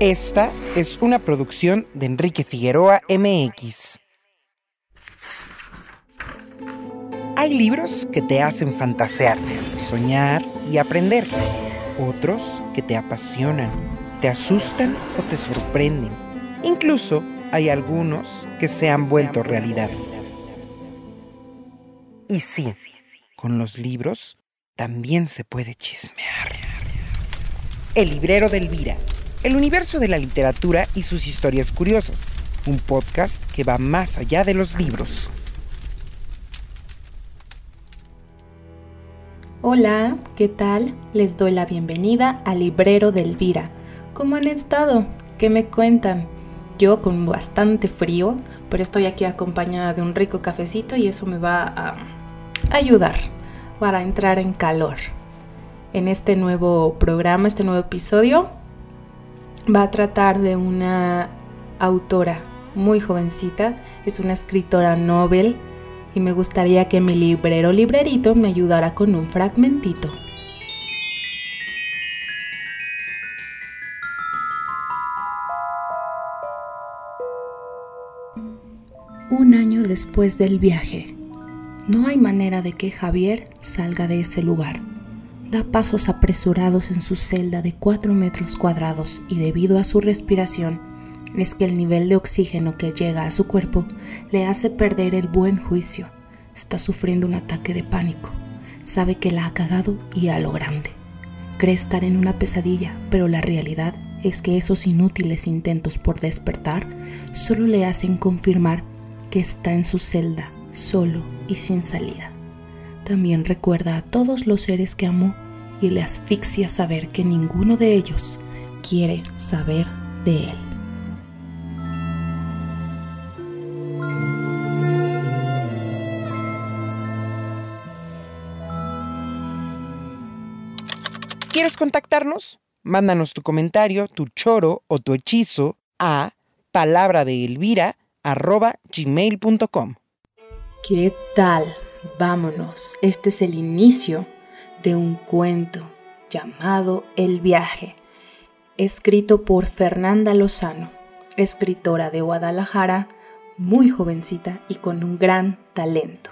Esta es una producción de Enrique Figueroa MX. Hay libros que te hacen fantasear, soñar y aprender. Otros que te apasionan, te asustan o te sorprenden. Incluso hay algunos que se han vuelto realidad. Y sí, con los libros también se puede chismear. El librero de Elvira, el universo de la literatura y sus historias curiosas. Un podcast que va más allá de los libros. Hola, ¿qué tal? Les doy la bienvenida al librero de Elvira. ¿Cómo han estado? ¿Qué me cuentan? Yo con bastante frío, pero estoy aquí acompañada de un rico cafecito y eso me va a ayudar para entrar en calor. En este nuevo programa, este nuevo episodio, va a tratar de una autora muy jovencita, es una escritora novel y me gustaría que mi librero librerito me ayudara con un fragmentito. Un año después del viaje, no hay manera de que Javier salga de ese lugar. Da pasos apresurados en su celda de 4 metros cuadrados y debido a su respiración, es que el nivel de oxígeno que llega a su cuerpo le hace perder el buen juicio. Está sufriendo un ataque de pánico. Sabe que la ha cagado y a lo grande. Cree estar en una pesadilla, pero la realidad es que esos inútiles intentos por despertar solo le hacen confirmar que está en su celda solo y sin salida. También recuerda a todos los seres que amó y le asfixia saber que ninguno de ellos quiere saber de él. ¿Quieres contactarnos? Mándanos tu comentario, tu choro o tu hechizo a palabra de gmail.com. ¿Qué tal? Vámonos. Este es el inicio de un cuento llamado El viaje, escrito por Fernanda Lozano, escritora de Guadalajara, muy jovencita y con un gran talento.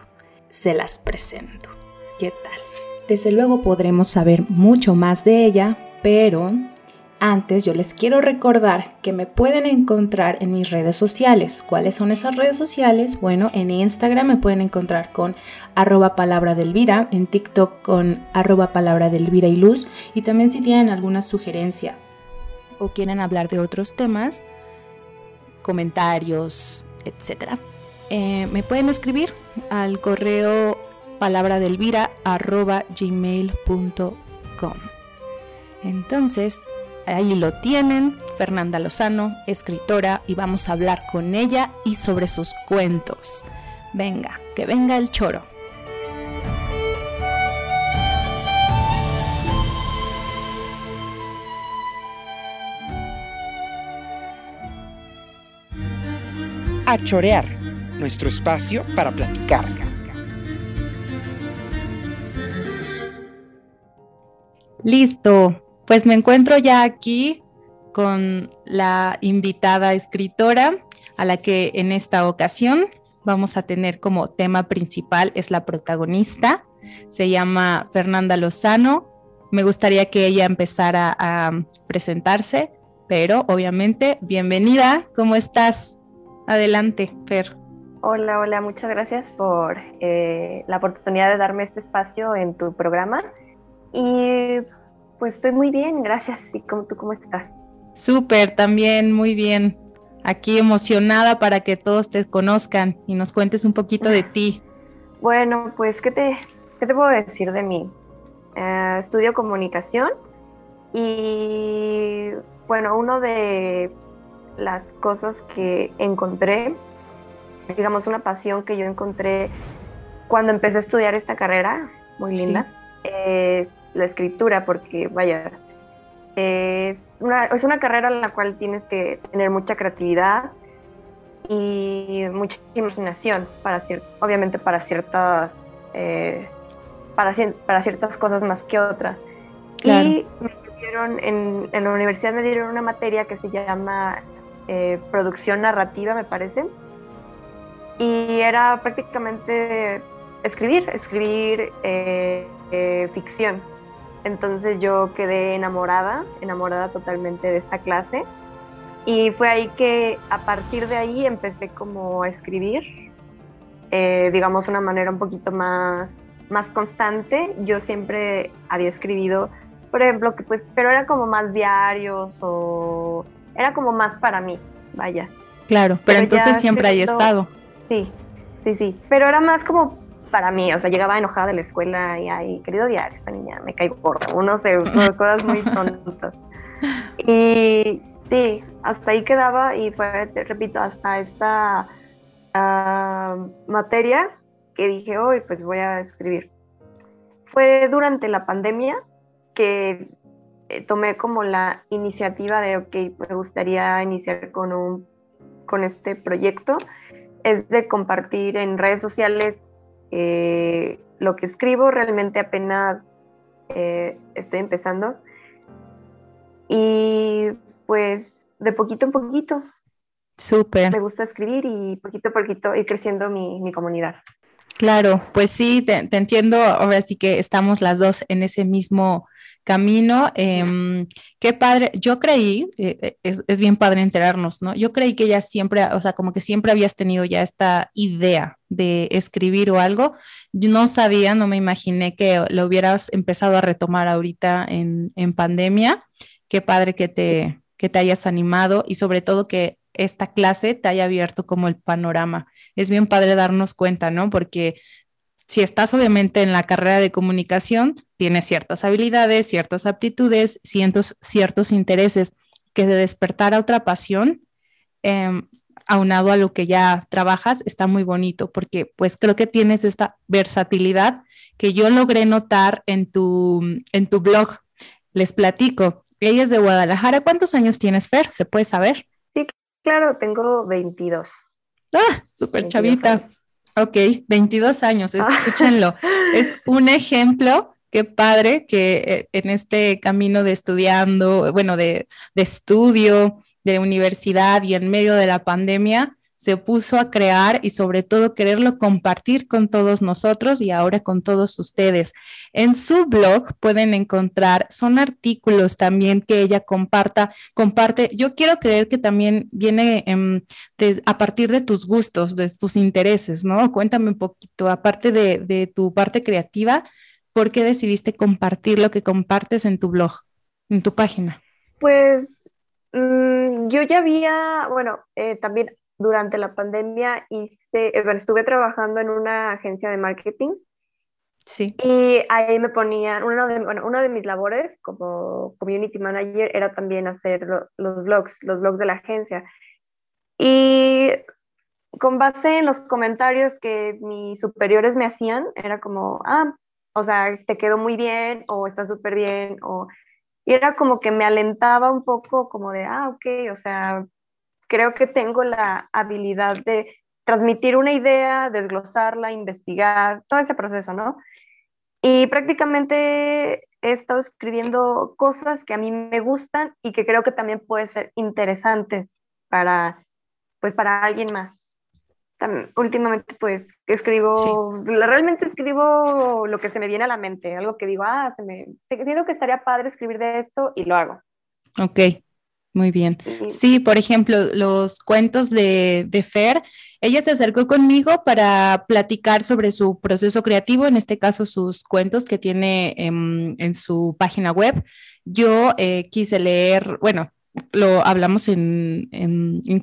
Se las presento. ¿Qué tal? Desde luego podremos saber mucho más de ella, pero antes yo les quiero recordar que me pueden encontrar en mis redes sociales. ¿Cuáles son esas redes sociales? Bueno, en Instagram me pueden encontrar con arroba palabra de en TikTok con arroba palabra de y Luz. Y también si tienen alguna sugerencia o quieren hablar de otros temas, comentarios, etc. Eh, me pueden escribir al correo palabra de Elvira arroba gmail.com. Entonces, Ahí lo tienen, Fernanda Lozano, escritora, y vamos a hablar con ella y sobre sus cuentos. Venga, que venga el choro. A chorear, nuestro espacio para platicar. Listo, pues me encuentro ya aquí con la invitada escritora a la que en esta ocasión vamos a tener como tema principal, es la protagonista, se llama Fernanda Lozano. Me gustaría que ella empezara a presentarse, pero obviamente, bienvenida, ¿cómo estás? Adelante, Fer. Hola, hola, muchas gracias por eh, la oportunidad de darme este espacio en tu programa. Y pues estoy muy bien, gracias. ¿Y cómo, tú cómo estás? Súper, también muy bien. Aquí emocionada para que todos te conozcan y nos cuentes un poquito de ti. Bueno, pues, ¿qué te, qué te puedo decir de mí? Eh, estudio comunicación y, bueno, una de las cosas que encontré, digamos, una pasión que yo encontré cuando empecé a estudiar esta carrera, muy linda, es la escritura, porque vaya, es una, es una carrera en la cual tienes que tener mucha creatividad y mucha imaginación, para obviamente para ciertas, eh, para, para ciertas cosas más que otras. Y me dieron, en, la universidad me dieron una materia que se llama eh, producción narrativa, me parece. Y era prácticamente escribir, escribir eh, eh, ficción. Entonces yo quedé enamorada, enamorada totalmente de esta clase. Y fue ahí que a partir de ahí empecé como a escribir, digamos, una manera un poquito más, más constante. Yo siempre había escribido por ejemplo, que pues, pero era como más diarios o era como más para mí, vaya. Claro, pero, entonces siempre hay estado. Sí, sí, sí, pero era más como para mí, o sea, llegaba enojada de la escuela y ay, querido diario, esta niña me caigo gorda, uno se, cosas muy tontas. Y sí, hasta ahí quedaba y fue, te repito, hasta esta ah, materia que dije, hoy pues voy a escribir. Fue durante la pandemia, que eh, tomé como la iniciativa de, ok, me gustaría iniciar con, un, con este proyecto, es de compartir en redes sociales eh, lo que escribo, realmente apenas eh, estoy empezando. Y pues de poquito en poquito. Súper. Me gusta escribir y poquito a poquito ir creciendo mi, mi comunidad. Claro, pues sí, te, entiendo. Ahora sí que estamos las dos en ese mismo camino. Em, qué padre. Yo creí, eh, es, es, bien padre enterarnos, ¿no? Yo creí que ya siempre, o sea, como que siempre habías tenido ya esta idea de escribir o algo. Yo no sabía, no me imaginé que lo hubieras empezado a retomar ahorita en, en pandemia. Qué padre que te, que te hayas animado y sobre todo que esta clase te haya abierto como el panorama. Es bien padre darnos cuenta, ¿no? Porque si estás obviamente en la carrera de comunicación, tienes ciertas habilidades, ciertas aptitudes, ciertos, ciertos intereses, que de despertar a otra pasión, em, aunado a lo que ya trabajas, está muy bonito, porque pues creo que tienes esta versatilidad que yo logré notar en tu, en tu blog. Les platico. Ella es de Guadalajara. ¿Cuántos años tienes, Fer? ¿Se puede saber? Claro, tengo 22. Ah, súper chavita. Ok, 22 años, ah. escúchenlo. es un ejemplo, qué padre que eh, en este camino de estudiando, bueno, de, de estudio, de universidad y en medio de la pandemia, se puso a crear y sobre todo quererlo compartir con todos nosotros y ahora con todos ustedes. En su blog pueden encontrar, son artículos también que ella comparta, comparte. Yo quiero creer que también viene em, a partir de tus gustos, de tus intereses, ¿no? Cuéntame un poquito, aparte de, tu parte creativa, ¿por qué decidiste compartir lo que compartes en tu blog, en tu página? Pues mm, yo ya había, bueno, eh, también durante la pandemia hice, eh, estuve trabajando en una agencia de marketing. Sí. Y ahí me ponían, uno de, bueno, una de mis labores como community manager era también hacer los blogs, los blogs de la agencia. Y con base en los comentarios que mis superiores me hacían, era como, ah, o sea, te quedó muy bien o está súper bien, o... Y era como que me alentaba un poco como de, ah, ok, o sea, creo que tengo la habilidad de transmitir una idea, desglosarla, investigar, todo ese proceso, ¿no? Y prácticamente he estado escribiendo cosas que a mí me gustan y que creo que también pueden ser interesantes para, pues, para alguien más. últimamente, pues, escribo, realmente escribo lo que se me viene a la mente, algo que digo, ah, se me, siento que estaría padre escribir de esto y lo hago. Ok, muy bien. Sí, por ejemplo, los cuentos de, Fer, ella se acercó conmigo para platicar sobre su proceso creativo, en este caso sus cuentos que tiene en, su página web. Yo eh, quise leer, bueno, lo hablamos en,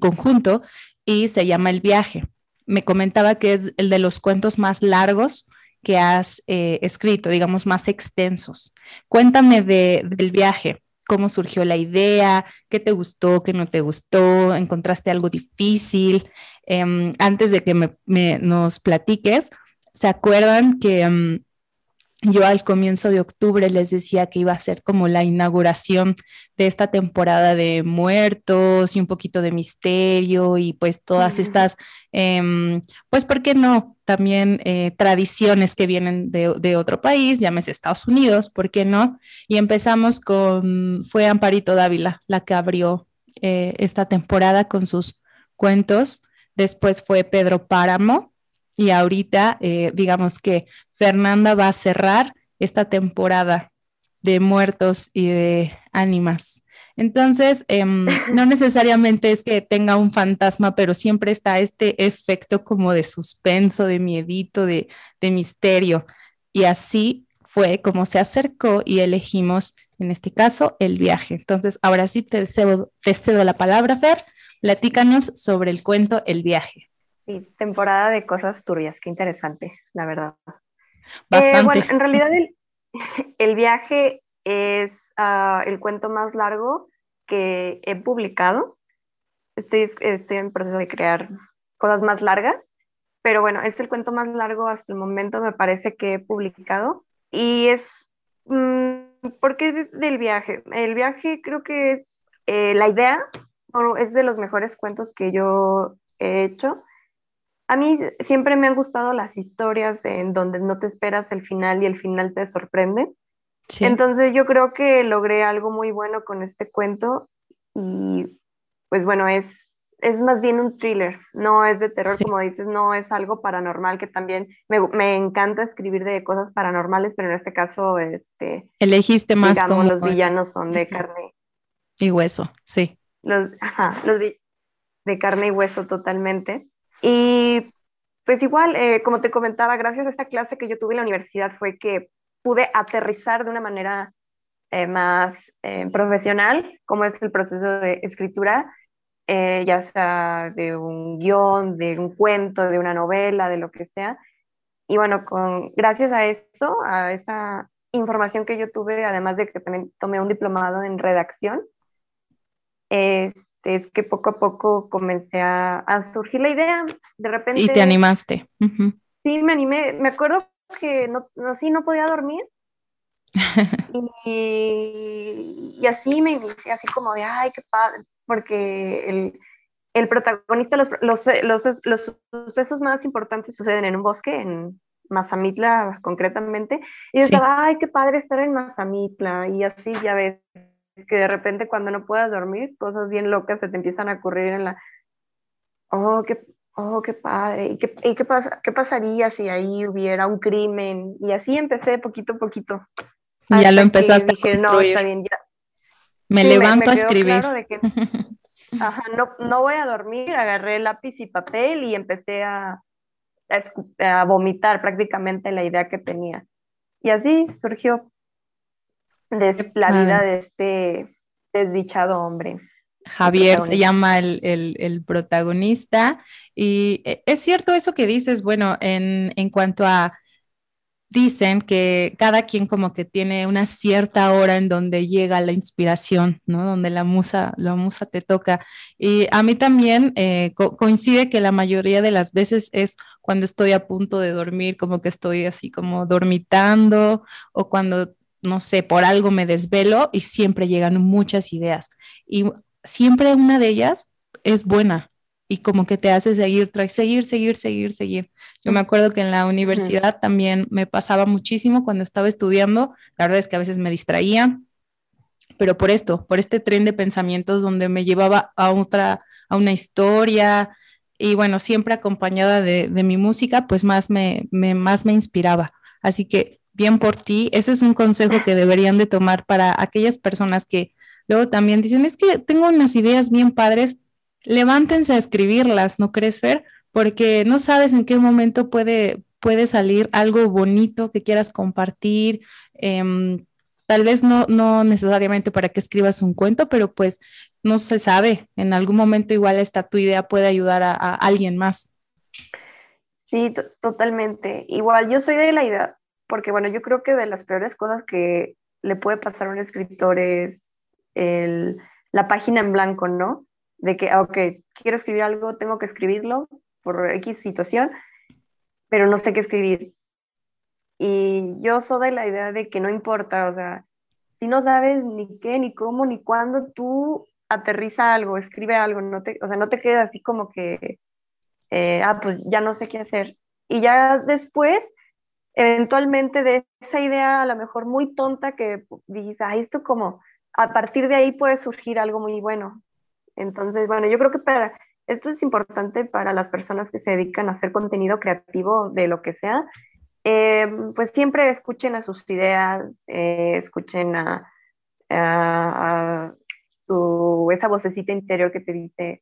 conjunto y se llama El viaje. Me comentaba que es el de los cuentos más largos que has eh, escrito, digamos, más extensos. Cuéntame del viaje cómo surgió la idea, qué te gustó, qué no te gustó, encontraste algo difícil. Em, antes de que me, nos platiques, ¿se acuerdan que em, yo al comienzo de octubre les decía que iba a ser como la inauguración de esta temporada de muertos y un poquito de misterio y pues todas estas, em, pues, ¿por qué no? También eh, tradiciones que vienen de, otro país, llámese Estados Unidos, ¿por qué no? Y empezamos con, fue Amparito Dávila la que abrió eh, esta temporada con sus cuentos, después fue Pedro Páramo y ahorita, eh, digamos que Fernanda va a cerrar esta temporada de muertos y de ánimas. Entonces, em, no necesariamente es que tenga un fantasma, pero siempre está este efecto como de suspenso, de miedito, de, de misterio. Y así fue como se acercó y elegimos, en este caso, el viaje. Entonces, ahora sí te cedo, te cedo la palabra, Fer. Platícanos sobre el cuento El viaje. Sí, temporada de cosas turbias, qué interesante, la verdad. Eh, bueno, en realidad el, viaje es ah, el cuento más largo que he publicado. Estoy, estoy en proceso de crear cosas más largas, pero bueno, es el cuento más largo hasta el momento, me parece que he publicado. Y es, mm, ¿por qué del viaje? El viaje creo que es eh, la idea, es de los mejores cuentos que yo he hecho a mí siempre me han gustado las historias en donde no te esperas el final y el final te sorprende. Entonces yo creo que logré algo muy bueno con este cuento y pues bueno, es, es más bien un thriller, no es de terror como dices, no es algo paranormal que también me, me, encanta escribir de cosas paranormales, pero en este caso, este... Elegiste más digamos, como... los villanos son de carne. Y hueso, sí. Los, ajá, los de carne y hueso totalmente. Y pues igual, eh, como te comentaba, gracias a esta clase que yo tuve en la universidad fue que pude aterrizar de una manera eh, más eh, profesional, como es el proceso de escritura, ya sea de un guion, de un cuento, de una novela, de lo que sea. Y bueno, con, gracias a eso, a esa información que yo tuve, además de que también tomé un diplomado en redacción, es que poco a poco comencé a, surgir la idea. De repente. Y te animaste. Sí, me animé. Me acuerdo que no, no, sí, no podía dormir. y, y, así me inicié, así como de, ay, qué padre, porque el, el protagonista, los, los, los, los, sucesos más importantes suceden en un bosque, en Mazamitla concretamente, y yo estaba, ay, qué padre estar en Mazamitla, y así ya ves, que de repente cuando no puedas dormir, cosas bien locas se te empiezan a ocurrir en la, oh, qué, oh, qué padre, ¿y qué, y qué, pasa, qué pasaría si ahí hubiera un crimen? Y así empecé poquito a poquito. Ya lo empezaste a construir. No, bien, ya. Me levanto a escribir. ajá, no, no voy a dormir, agarré lápiz y papel y empecé a, a, a vomitar prácticamente la idea que tenía. Y así surgió de la vida de este desdichado hombre. Javier se llama el, protagonista y e, es cierto eso que dices, bueno, en, en, cuanto a, dicen que cada quien como que tiene una cierta hora en donde llega la inspiración, ¿no? Donde la musa, la musa te toca. Y a mí también eh, coincide que la mayoría de las veces es cuando estoy a punto de dormir, como que estoy así como dormitando o cuando no sé, por algo me desvelo y siempre llegan muchas ideas. Y siempre una de ellas es buena y como que te hace seguir, seguir, seguir, seguir, seguir. Yo me acuerdo que en la universidad también me pasaba muchísimo cuando estaba estudiando. La verdad es que a veces me distraía, pero por esto, por este tren de pensamientos donde me llevaba a otra, a una historia, y bueno, siempre acompañada de, mi música, pues más me, más me inspiraba. Así que bien por ti. Ese es un consejo que deberían de tomar para aquellas personas que luego también dicen, es que tengo unas ideas bien padres, levántense a escribirlas, ¿no crees, Fer? Porque no sabes en qué momento puede, puede salir algo bonito que quieras compartir. Em, tal vez no, no necesariamente para que escribas un cuento, pero pues no se sabe. En algún momento igual esta tu idea puede ayudar a, a alguien más. Sí, totalmente. Igual yo soy de la idea, porque bueno, yo creo que de las peores cosas que le puede pasar a un escritor es el, la página en blanco, ¿no? De que, ok, quiero escribir algo, tengo que escribirlo por X situación, pero no sé qué escribir. Y yo soy de la idea de que no importa, o sea, si no sabes ni qué, ni cómo, ni cuándo, tú aterriza algo, escribe algo, no te, o sea, no te quedas así como que, eh, ah, pues ya no sé qué hacer. Y ya después, eventualmente de esa idea a lo mejor muy tonta que dijiste, ah, esto como, a partir de ahí puede surgir algo muy bueno. Entonces, bueno, yo creo que para, esto es importante para las personas que se dedican a hacer contenido creativo de lo que sea, eh, pues siempre escuchen a sus ideas, eh, escuchen a, su, esa vocecita interior que te dice,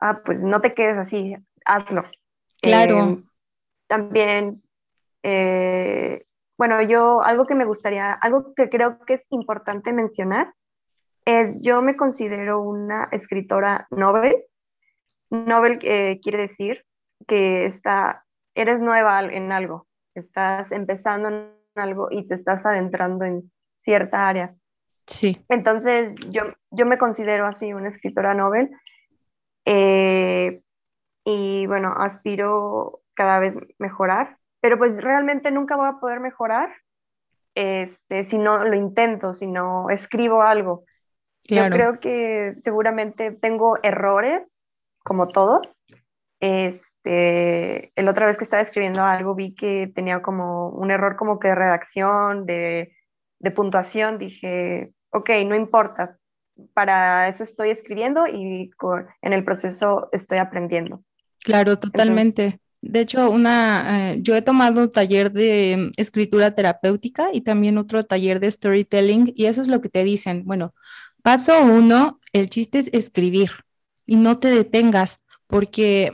ah, pues no te quedes así, hazlo. Claro. Eh, también, bueno, yo algo que me gustaría, algo que creo que es importante mencionar, es yo me considero una escritora novel. Novel quiere decir que está, eres nueva en algo estás empezando en algo y te estás adentrando en cierta área. Sí. Entonces, yo, yo me considero así una escritora novel eh, y bueno, aspiro cada vez mejorar, pero pues realmente nunca voy a poder mejorar este, si no lo intento, si no escribo algo. Yo creo que seguramente tengo errores, como todos, es, este, el otra vez que estaba escribiendo algo vi que tenía como un error como que de redacción, de, puntuación, dije, ok, no importa, para eso estoy escribiendo y en el proceso estoy aprendiendo. Claro, totalmente. De hecho, una, eh, yo he tomado taller de escritura terapéutica y también otro taller de storytelling y eso es lo que te dicen. Bueno, paso uno, el chiste es escribir y no te detengas porque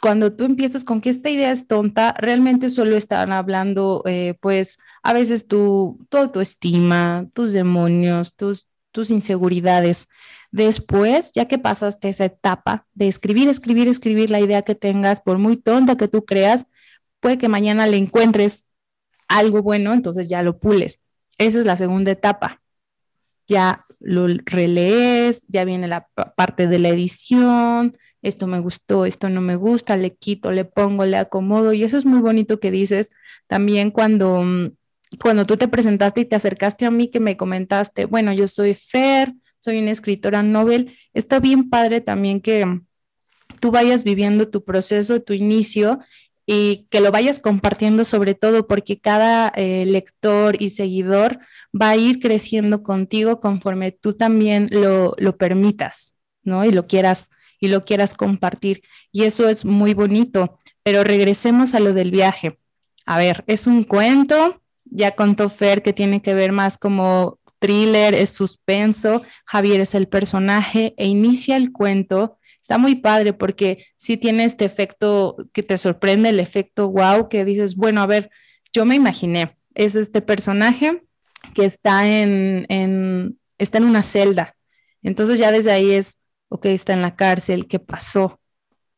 cuando tú empiezas con que esta idea es tonta, realmente solo están hablando, eh, pues, a veces tu, tu autoestima, tus demonios, tus, tus inseguridades. Después, ya que pasaste esa etapa de escribir, escribir, escribir la idea que tengas, por muy tonta que tú creas, puede que mañana le encuentres algo bueno, entonces ya lo pules. Esa es la segunda etapa. Ya lo relees, ya viene la parte de la edición, esto me gustó, esto no me gusta, le quito, le pongo, le acomodo. Y eso es muy bonito que dices también cuando, mm, cuando tú te presentaste y te acercaste a mí, que me comentaste, bueno, yo soy Fer, soy una escritora novel. Está bien padre también que tú vayas viviendo tu proceso, tu inicio y que lo vayas compartiendo sobre todo porque cada eh, lector y seguidor va a ir creciendo contigo conforme tú también lo, lo permitas, ¿no? Y lo quieras y lo quieras compartir. Y eso es muy bonito. Pero regresemos a lo del viaje. A ver, es un cuento, ya contó Fer que tiene que ver más como thriller, es suspenso, Javier es el personaje e inicia el cuento. Está muy padre porque sí tiene este efecto que te sorprende, el efecto wow, que dices, bueno, a ver, yo me imaginé, es este personaje que está en, en, está en una celda. Entonces ya desde ahí es ok, está en la cárcel, ¿qué pasó?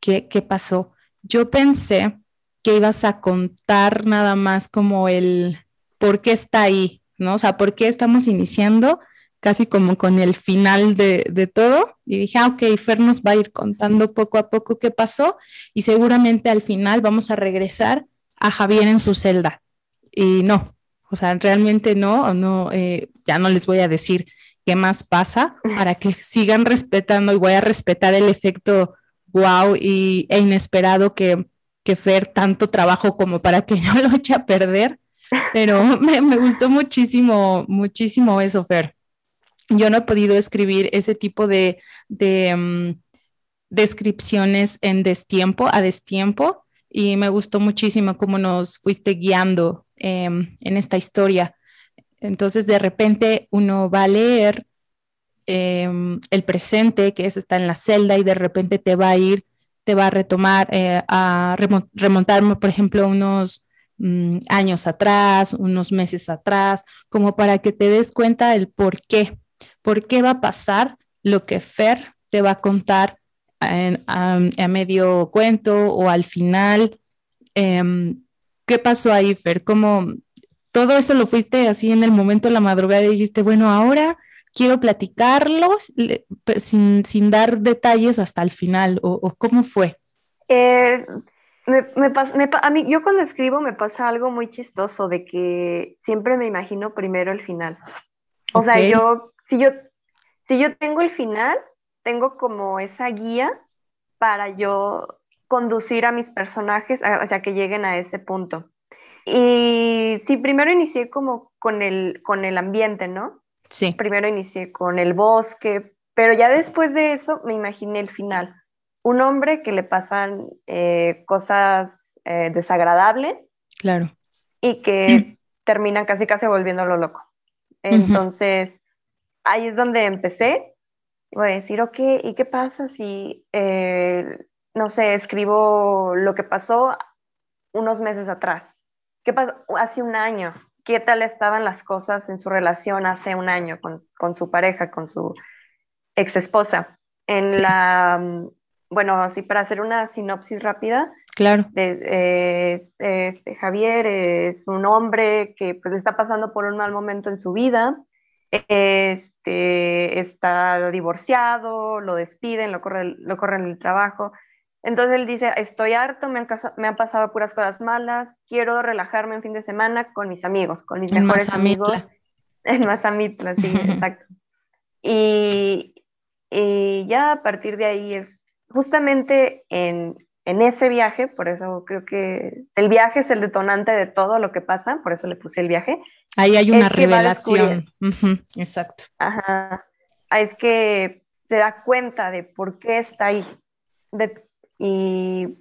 ¿Qué, qué pasó? Yo pensé que ibas a contar nada más como el por qué está ahí, ¿no? O sea, por qué estamos iniciando casi como con el final de, de, todo. Y dije, ah, ok, Fer nos va a ir contando poco a poco qué pasó y seguramente al final vamos a regresar a Javier en su celda. Y no, o sea, realmente no, no, eh, ya no les voy a decir qué más pasa para que sigan respetando y voy a respetar el efecto wow y, e inesperado que, que Fer tanto trabajo como para que yo lo eche a perder. Pero me, gustó muchísimo, muchísimo eso, Fer. Yo no he podido escribir ese tipo de, de mm, descripciones en destiempo, a destiempo, y me gustó muchísimo cómo nos fuiste guiando em, en esta historia. Entonces, de repente uno va a leer em, el presente, que es, está en la celda, y de repente te va a ir, te va a retomar, eh, a remontarme, por ejemplo, unos mm, años atrás, unos meses atrás, como para que te des cuenta del por qué, por qué va a pasar lo que Fer te va a contar a, medio cuento o al final. Em, ¿Qué pasó ahí, Fer? ¿Cómo, todo eso lo fuiste así en el momento de la madrugada y dijiste, bueno, ahora quiero platicarlos sin, sin dar detalles hasta el final, o, cómo fue? Eh, Me, me, a mí, yo cuando escribo me pasa algo muy chistoso de que siempre me imagino primero el final. O sea, yo si, yo, si yo tengo el final, tengo como esa guía para yo conducir a mis personajes hacia que lleguen a ese punto. Y sí, primero inicié como con el, con el ambiente, ¿no? Sí. Primero inicié con el bosque, pero ya después de eso me imaginé el final un hombre que le pasan eh, cosas eh, desagradables. Claro. Y que terminan casi casi volviéndolo loco. Entonces, ahí es donde empecé. Voy a decir, ok, ¿y qué pasa si, eh, no sé, escribo lo que pasó unos meses atrás? ¿Qué pasó hace un año? ¿Qué tal estaban las cosas en su relación hace un año con, su pareja, con su ex esposa? En la bueno, así para hacer una sinopsis rápida. Claro. De, este, Javier es un hombre que pues está pasando por un mal momento en su vida. Este, está divorciado, lo despiden, lo, corre, lo corren el trabajo. Entonces él dice, estoy harto, me han, me han, pasado puras cosas malas, quiero relajarme un fin de semana con mis amigos, con mis mejores amigos. En Mazamitla, sí, exacto. Y, y ya a partir de ahí es justamente en, ese viaje, por eso creo que el viaje es el detonante de todo lo que pasa, por eso le puse el viaje. Ahí hay una revelación. exacto. Ajá. Es que se da cuenta de por qué está ahí. y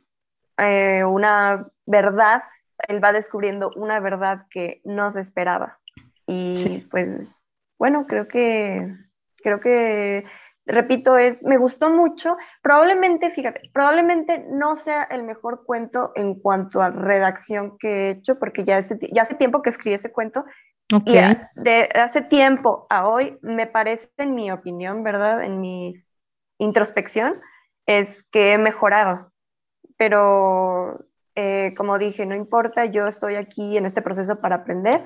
eh, una verdad, él va descubriendo una verdad que no se esperaba. Y pues, bueno, creo que, creo que repito, es, me gustó mucho. Probablemente, fíjate, probablemente no sea el mejor cuento en cuanto a redacción que he hecho, porque ya hace, ya hace tiempo que escribí ese cuento. Y de hace tiempo a hoy, me parece, en mi opinión, ¿verdad? En mi introspección, es que he mejorado. Pero, eh, como dije, no importa, yo estoy aquí en este proceso para aprender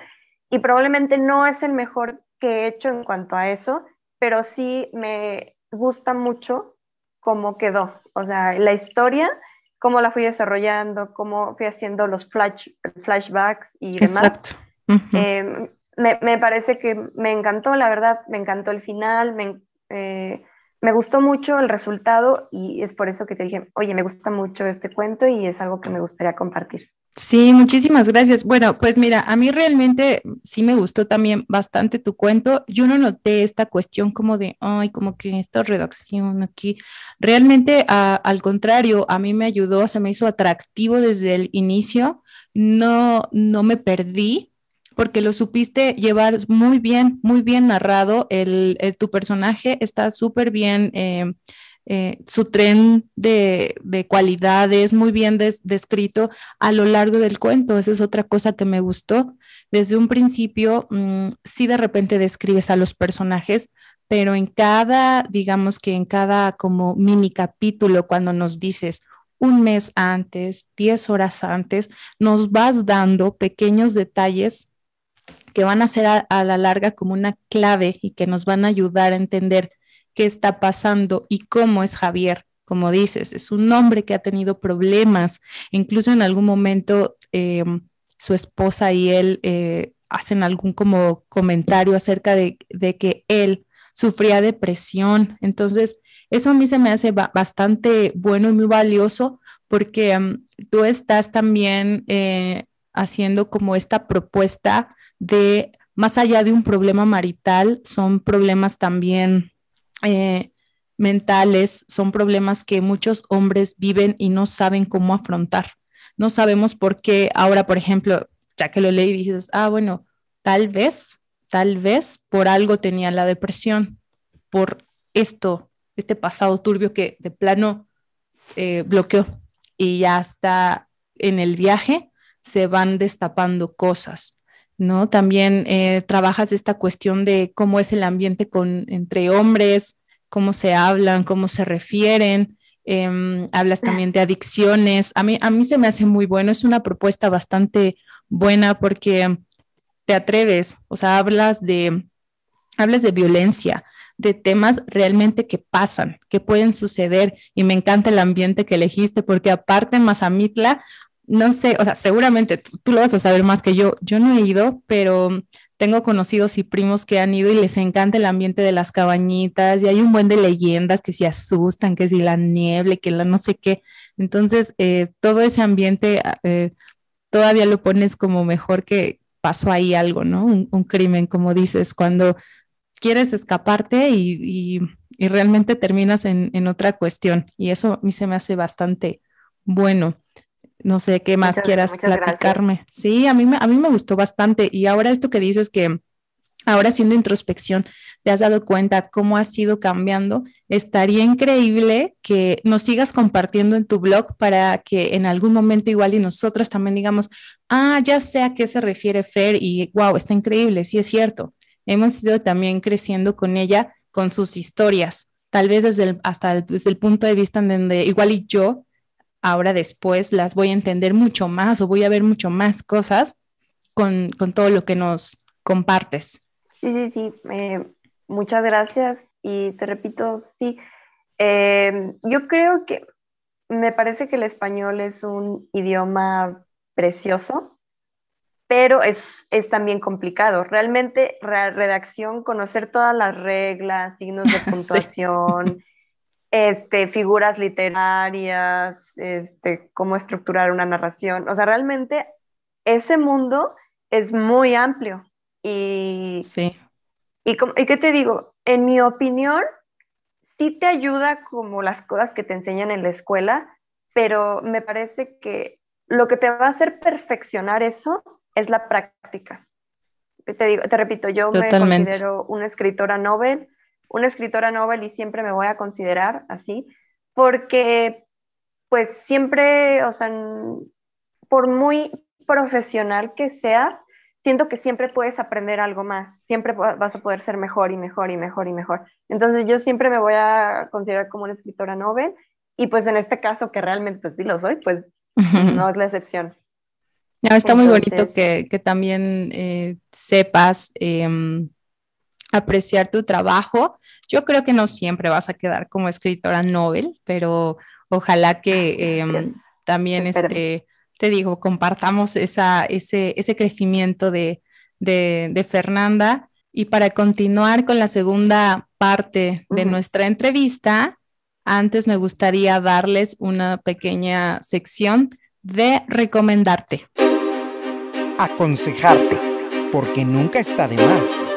y probablemente no es el mejor que he hecho en cuanto a eso, pero sí me gusta mucho cómo quedó. O sea, la historia, cómo la fui desarrollando, cómo fui haciendo los flash, flashbacks y demás. Exacto. Em, me, me, parece que me encantó, la verdad, me encantó el final, me, eh, me gustó mucho el resultado y es por eso que te dije, oye, me gusta mucho este cuento y es algo que me gustaría compartir. Sí, muchísimas gracias. Bueno, pues mira, a mí realmente sí me gustó también bastante tu cuento. Yo no noté esta cuestión como de, ay, como que esta redacción aquí. Realmente, al contrario, a mí me ayudó, se me hizo atractivo desde el inicio. No, no me perdí porque lo supiste llevar muy bien, muy bien narrado. Tu personaje está súper bien. Eh, eh, su tren de, cualidades muy bien descrito a lo largo del cuento. Esa es otra cosa que me gustó. Desde un principio, mm, sí de repente describes a los personajes, pero en cada, digamos que en cada como mini capítulo, cuando nos dices un mes antes, diez horas antes, nos vas dando pequeños detalles que van a ser a la larga como una clave y que nos van a ayudar a entender qué está pasando y cómo es Javier. Como dices, es un hombre que ha tenido problemas. Incluso en algún momento em, su esposa y él eh, hacen algún como comentario acerca de, que él sufría depresión. Entonces, eso a mí se me hace bastante bueno y muy valioso porque em, tú estás también eh, haciendo como esta propuesta de, más allá de un problema marital, son problemas también eh, mentales son problemas que muchos hombres viven y no saben cómo afrontar. No sabemos por qué ahora, por ejemplo, ya que lo leí, dices, ah, bueno, tal vez, tal vez por algo tenía la depresión, por esto, este pasado turbio que de plano eh, bloqueó y ya está en el viaje, se van destapando cosas. ¿No? También eh, trabajas esta cuestión de cómo es el ambiente con, entre hombres, cómo se hablan, cómo se refieren. Em, hablas también de adicciones. A mí, a mí se me hace muy bueno, es una propuesta bastante buena porque te atreves, o sea, hablas de, hablas de violencia, de temas realmente que pasan, que pueden suceder. Y me encanta el ambiente que elegiste, porque aparte en Mazamitla, no sé, o sea, seguramente tú, lo vas a saber más que yo. Yo no he ido, pero tengo conocidos y primos que han ido y les encanta el ambiente de las cabañitas y hay un buen de leyendas que se asustan, que si la niebla, que la no sé qué. Entonces, eh, todo ese ambiente eh, todavía lo pones como mejor que pasó ahí algo, ¿no? Un, crimen, como dices, cuando quieres escaparte y, realmente terminas en, otra cuestión. Y eso a mí se me hace bastante bueno. No sé qué más quieras platicarme. Sí, a mí, a mí me gustó bastante. Y ahora esto que dices que ahora haciendo introspección, te has dado cuenta cómo has ido cambiando. Estaría increíble que nos sigas compartiendo en tu blog para que en algún momento igual y nosotros también digamos, ah, ya sé a qué se refiere Fer y wow, está increíble, sí es cierto. Hemos ido también creciendo con ella, con sus historias, tal vez desde el, hasta desde el punto de vista en donde igual y yo ahora después las voy a entender mucho más o voy a ver mucho más cosas con, con todo lo que nos compartes. Sí, sí, sí. Eh, muchas gracias. Y te repito, sí. Eh, yo creo que me parece que el español es un idioma precioso, pero es, es también complicado. Realmente, redacción, conocer todas las reglas, signos de puntuación, este, figuras literarias, este, cómo estructurar una narración. O sea, realmente ese mundo es muy amplio. Y, sí. y, y qué te digo, en mi opinión, sí te ayuda como las cosas que te enseñan en la escuela, pero me parece que lo que te va a hacer perfeccionar eso es la práctica. Te, digo, te repito, yo me considero una escritora novel, una escritora novel y siempre me voy a considerar así, porque pues siempre, o sea, por muy profesional que seas, siento que siempre puedes aprender algo más, siempre vas a poder ser mejor y mejor y mejor y mejor. Entonces yo siempre me voy a considerar como una escritora novel y pues en este caso que realmente pues sí lo soy, pues no es la excepción. No, está muy bonito que, que también eh, sepas em, apreciar tu trabajo. Yo creo que no siempre vas a quedar como escritora novel, pero ojalá que em, también este te digo, compartamos esa, ese, ese crecimiento de, de, Fernanda. Y para continuar con la segunda parte de nuestra entrevista, antes me gustaría darles una pequeña sección de recomendarte. Aconsejarte, porque nunca está de más.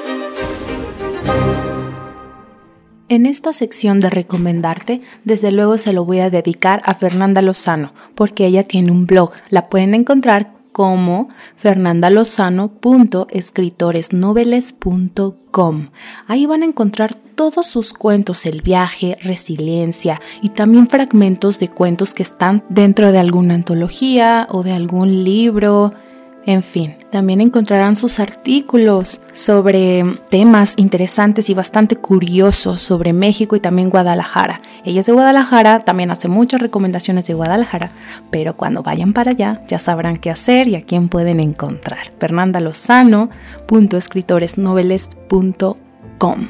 En esta sección de recomendarte, desde luego se lo voy a dedicar a Fernanda Lozano, porque ella tiene un blog. La pueden encontrar como fernandalozano.escritoresnoveles.com. Ahí van a encontrar todos sus cuentos, el viaje, resiliencia y también fragmentos de cuentos que están dentro de alguna antología o de algún libro en fin, también encontrarán sus artículos sobre temas interesantes y bastante curiosos sobre México y también Guadalajara. Ella es de Guadalajara, también hace muchas recomendaciones de Guadalajara, pero cuando vayan para allá ya sabrán qué hacer y a quién pueden encontrar. Fernanda Lozano.escritoresnoveles.com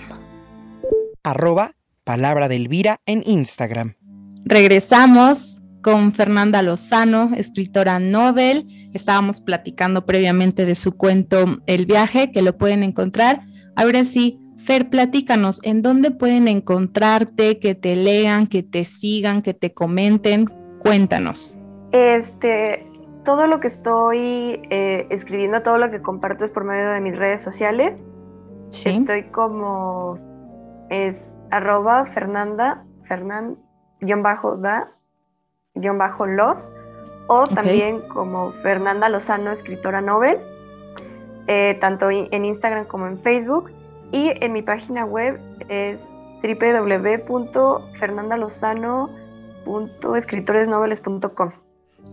Arroba Palabra de Elvira en Instagram. Regresamos con Fernanda Lozano, escritora novel Estábamos platicando previamente de su cuento El viaje, que lo pueden encontrar. Ahora sí, Fer, platícanos, ¿en dónde pueden encontrarte, que te lean, que te sigan, que te comenten? Cuéntanos. Este, todo lo que estoy eh, escribiendo, todo lo que comparto es por medio de mis redes sociales. Sí. Estoy como es arroba Fernanda, Fernand, guion bajo da, guion bajo los o también como Fernanda Lozano, escritora novel, eh, tanto en Instagram como en Facebook. Y en mi página web es www.fernandalozano.escritoresnoveles.com.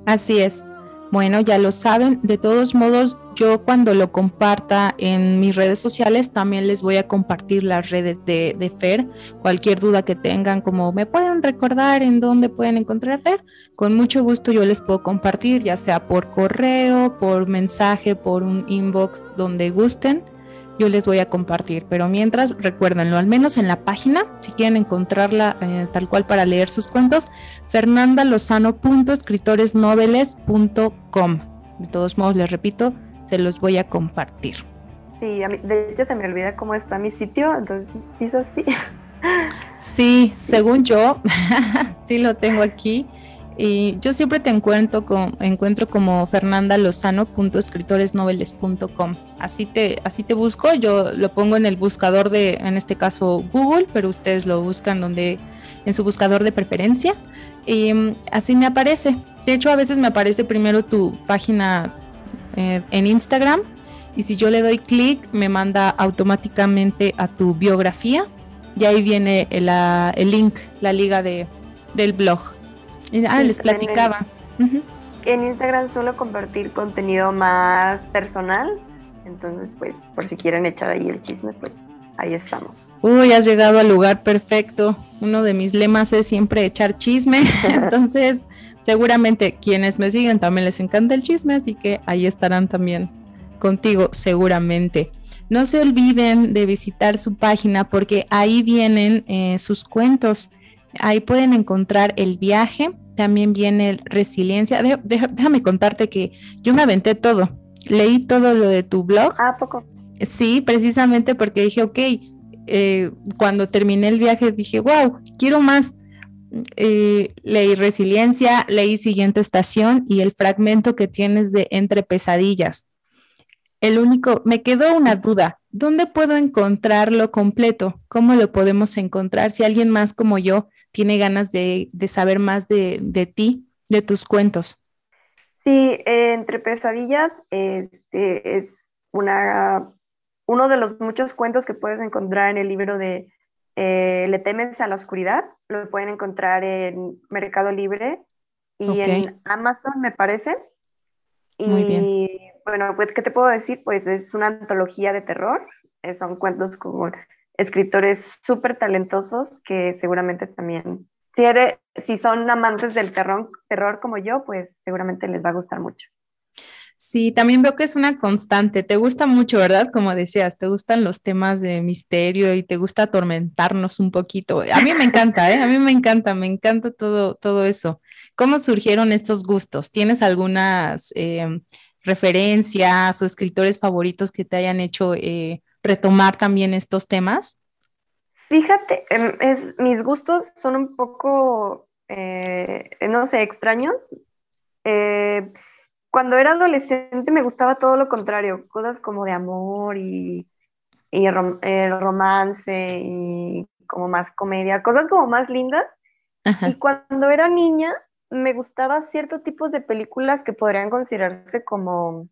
Así es. Bueno, ya lo saben. De todos modos, yo cuando lo comparta en mis redes sociales, también les voy a compartir las redes de, de, Fer. Cualquier duda que tengan, como me pueden recordar en dónde pueden encontrar Fer, con mucho gusto yo les puedo compartir, ya sea por correo, por mensaje, por un inbox, donde gusten. yo les voy a compartir. Pero mientras, recuérdenlo, al menos en la página, si quieren encontrarla eh, tal cual para leer sus cuentos, fernandalozano.escritoresnoveles.com. De todos modos, les repito, se los voy a compartir. Sí, de hecho se me olvida cómo está mi sitio, entonces sí es así. Sí, según yo, sí lo tengo aquí. Y yo siempre te encuentro, con, encuentro como fernandalozano.escritoresnoveles.com. Así te, así te busco, yo lo pongo en el buscador de, en este caso Google, pero ustedes lo buscan donde, en su buscador de preferencia. Y mm, así me aparece. De hecho, a veces me aparece primero tu página eh, en Instagram y si yo le doy clic me manda automáticamente a tu biografía y ahí viene el, el link, la liga de, del blog. Ah, les platicaba. En, Instagram suelo compartir contenido más personal, entonces pues por si quieren echar ahí el chisme, pues ahí estamos. Uy, has llegado al lugar perfecto. Uno de mis lemas es siempre echar chisme, entonces seguramente quienes me siguen también les encanta el chisme, así que ahí estarán también contigo seguramente. No se olviden de visitar su página porque ahí vienen eh, sus cuentos. Ahí pueden encontrar el viaje, también viene resiliencia. déjame contarte que yo me aventé todo. Leí todo lo de tu blog. ¿A poco? Sí, precisamente porque dije, ok, eh, cuando terminé el viaje dije, wow, quiero más. Eh, leí resiliencia, leí siguiente estación y el fragmento que tienes de entre pesadillas. El único, me quedó una duda. ¿Dónde puedo encontrarlo completo? ¿Cómo lo podemos encontrar? Si alguien más como yo tiene ganas de, saber más de, ti, de tus cuentos. Sí, Entre Pesadillas este, es uno de los muchos cuentos que puedes encontrar en el libro de eh, Le temes a la oscuridad. Lo pueden encontrar en Mercado Libre y en Amazon, me parece. Y, Muy bien. Bueno, pues, ¿qué te puedo decir? Pues es una antología de terror. Eh, son cuentos con escritores súper talentosos que seguramente también, si, si son amantes del terror, terror como yo, pues seguramente les va a gustar mucho. Sí, también veo que es una constante. Te gusta mucho, ¿verdad? Como decías, te gustan los temas de misterio y te gusta atormentarnos un poquito. A mí me encanta, ¿eh? A mí me encanta, me encanta todo, todo eso. ¿Cómo surgieron estos gustos? ¿Tienes algunas eh, referencias o escritores favoritos que te hayan hecho eh, retomar también estos temas? Fíjate, em, es, mis gustos son un poco, eh, no sé, extraños. Eh, cuando era adolescente me gustaba todo lo contrario, cosas como de amor y, y el romance y como más comedia, cosas como más lindas. Y cuando era niña me gustaba ciertos tipos de películas que podrían considerarse como,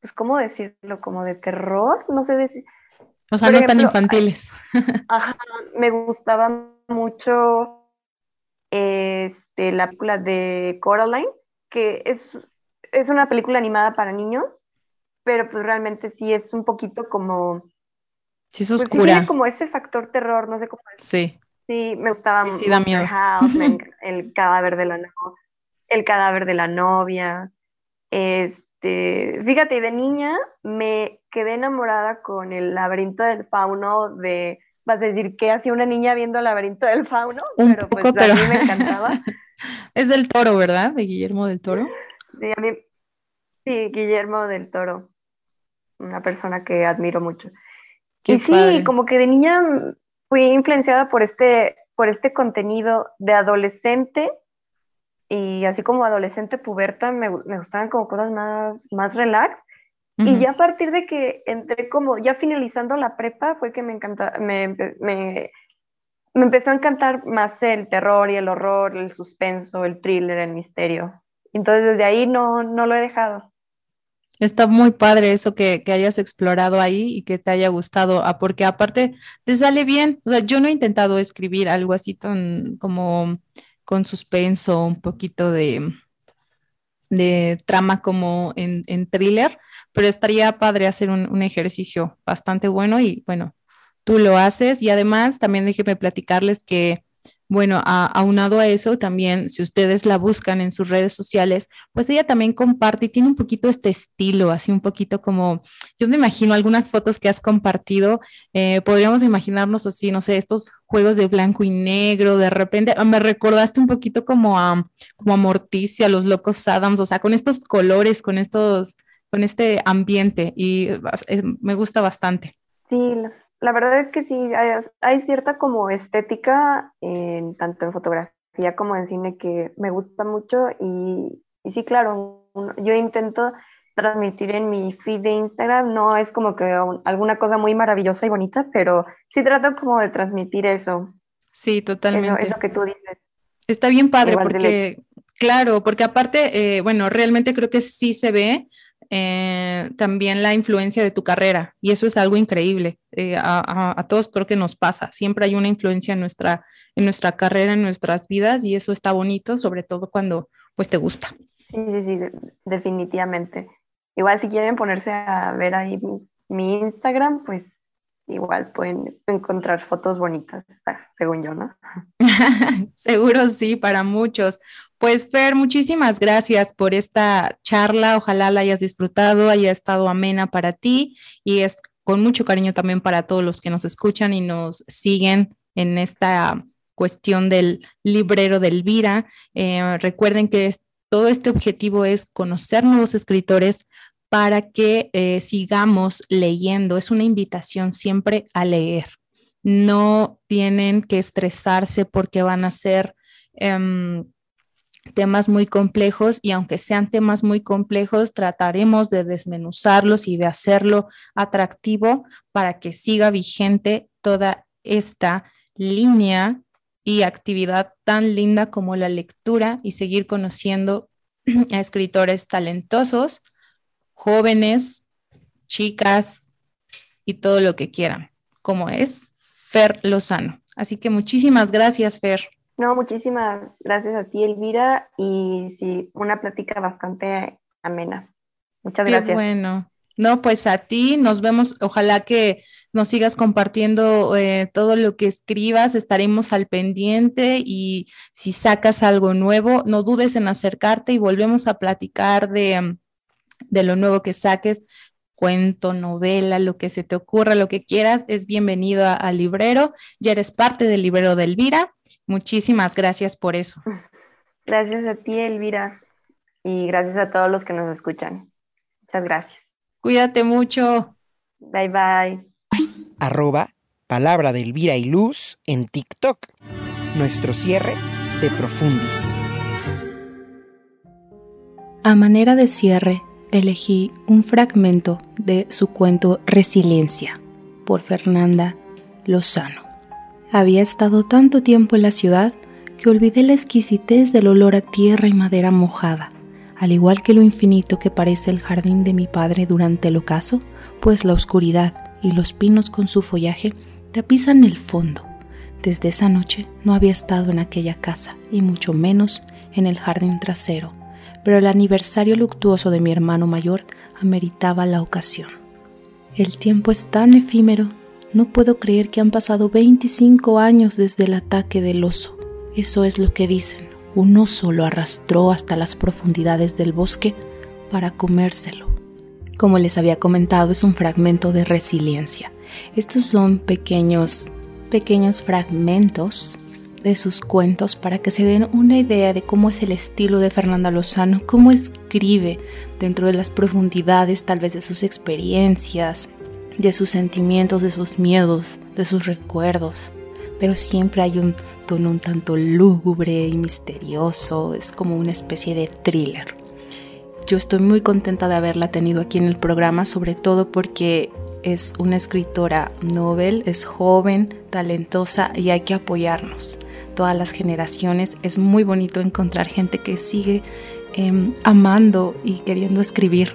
pues, ¿cómo decirlo? Como de terror, no sé decir. O sea, no tan infantiles. Ajá, me gustaba mucho este, la película de Coraline, que es, es una película animada para niños, pero pues realmente sí es un poquito como... Sí, es pues, oscura. tiene como ese factor terror, no sé cómo Sí. Sí, me gustaba sí, da miedo. el cadáver de la el cadáver de la novia. Este, fíjate, de niña me quedé enamorada con el laberinto del fauno de vas a decir que hacía una niña viendo el laberinto del fauno, pero pues a mí me encantaba. es del Toro, ¿verdad? De Guillermo del Toro. Sí, a mí sí, Guillermo del Toro. Una persona que admiro mucho. y sí, como que de niña fui influenciada por este, por este contenido de adolescente y así como adolescente puberta me, me gustaban como cosas más, más relax. Y ya a partir de que entré como, ya finalizando la prepa, fue que me encanta, me, me, me, empezó a encantar más el terror y el horror, el suspenso, el thriller, el misterio. Entonces desde ahí no, no lo he dejado. Está muy padre eso que, hayas explorado ahí y que te haya gustado, ah, porque aparte te sale bien. O sea, yo no he intentado escribir algo así tan como con suspenso, un poquito de, de trama como en, thriller, pero estaría padre hacer un, un, ejercicio bastante bueno y bueno, tú lo haces y además también déjeme platicarles que bueno, aunado a eso, también si ustedes la buscan en sus redes sociales, pues ella también comparte y tiene un poquito este estilo, así un poquito como, yo me imagino algunas fotos que has compartido, eh, podríamos imaginarnos así, no sé, estos juegos de blanco y negro, de repente ah, me recordaste un poquito como a, como a Morticia, los locos Adams, o sea, con estos colores, con estos, con este ambiente y eh, me gusta bastante. Sí, la verdad es que sí, hay, cierta como estética, en, tanto en fotografía como en cine, que me gusta mucho y, sí, claro, yo intento transmitir en mi feed de Instagram, no es como que alguna cosa muy maravillosa y bonita, pero sí trato como de transmitir eso. Sí, totalmente. Eso, que tú dices. Está bien padre porque, claro, porque aparte, eh, bueno, realmente creo que sí se ve eh, también la influencia de tu carrera y eso es algo increíble. Eh, a, todos creo que nos pasa, siempre hay una influencia en nuestra, en nuestra carrera, en nuestras vidas y eso está bonito, sobre todo cuando pues te gusta. Sí, sí, sí, definitivamente. Igual si quieren ponerse a ver ahí mi, Instagram, pues igual pueden encontrar fotos bonitas, según yo, ¿no? Seguro sí, para muchos. Pues Fer, muchísimas gracias por esta charla. Ojalá la hayas disfrutado, haya estado amena para ti y es con mucho cariño también para todos los que nos escuchan y nos siguen en esta cuestión del librero de Elvira. Eh, recuerden que todo este objetivo es conocer nuevos escritores para que eh, sigamos leyendo. Es una invitación siempre a leer. No tienen que estresarse porque van a ser... Em, temas muy complejos y aunque sean temas muy complejos, trataremos de desmenuzarlos y de hacerlo atractivo para que siga vigente toda esta línea y actividad tan linda como la lectura y seguir conociendo a escritores talentosos, jóvenes, chicas y todo lo que quieran, como es Fer Lozano. Así que muchísimas gracias, Fer. No, muchísimas gracias a ti, Elvira, y sí, una plática bastante amena. Muchas gracias. bueno. No, pues a ti, nos vemos, ojalá que nos sigas compartiendo eh, todo lo que escribas, estaremos al pendiente y si sacas algo nuevo, no dudes en acercarte y volvemos a platicar de, de lo nuevo que saques cuento, novela, lo que se te ocurra, lo que quieras, es bienvenido al librero. Ya eres parte del librero de Elvira. Muchísimas gracias por eso. Gracias a ti, Elvira, y gracias a todos los que nos escuchan. Muchas gracias. Cuídate mucho. Bye bye. Arroba palabra de Elvira y Luz en TikTok. Nuestro cierre de Profundis. A manera de cierre, elegí un fragmento de su cuento Resiliencia por Fernanda Lozano. Había estado tanto tiempo en la ciudad que olvidé la exquisitez del olor a tierra y madera mojada, al igual que lo infinito que parece el jardín de mi padre durante el ocaso, pues la oscuridad y los pinos con su follaje tapizan el fondo. Desde esa noche no había estado en aquella casa, y mucho menos en el jardín trasero, pero el aniversario luctuoso de mi hermano mayor ameritaba la ocasión. El tiempo es tan efímero, no puedo creer que han pasado 25 años desde el ataque del oso. Eso es lo que dicen. Un oso lo arrastró hasta las profundidades del bosque para comérselo. Como les había comentado, es un fragmento de resiliencia. Estos son pequeños, pequeños fragmentos de sus cuentos para que se den una idea de cómo es el estilo de Fernanda Lozano, cómo escribe dentro de las profundidades tal vez de sus experiencias, de sus sentimientos, de sus miedos, de sus recuerdos. Pero siempre hay un tono un tanto lúgubre y misterioso, es como una especie de thriller. Yo estoy muy contenta de haberla tenido aquí en el programa, sobre todo porque es una escritora novel, es joven, talentosa y hay que apoyarnos. Todas las generaciones es muy bonito encontrar gente que sigue em, amando y queriendo escribir.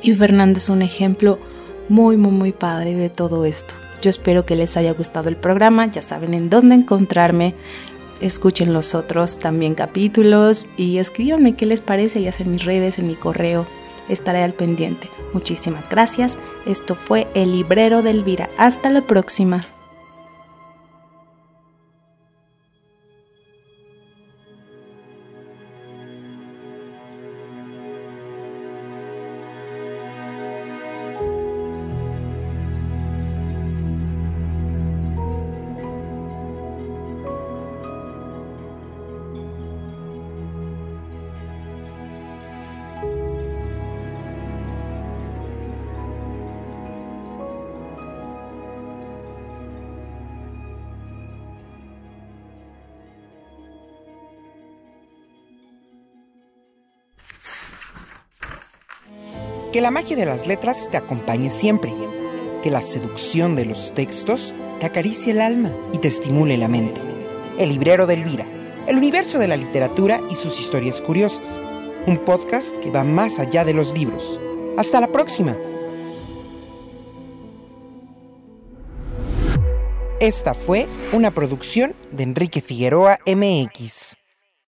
Y Fernanda es un ejemplo muy, muy, muy padre de todo esto. Yo espero que les haya gustado el programa, ya saben en dónde encontrarme. Escuchen los otros también capítulos y escríbanme qué les parece, ya sea en mis redes, en mi correo. Estaré al pendiente. Muchísimas gracias. Esto fue El Librero de Elvira. Hasta la próxima. Que la magia de las letras te acompañe siempre. Que la seducción de los textos te acaricie el alma y te estimule la mente. El librero de Elvira. El universo de la literatura y sus historias curiosas. Un podcast que va más allá de los libros. Hasta la próxima. Esta fue una producción de Enrique Figueroa MX.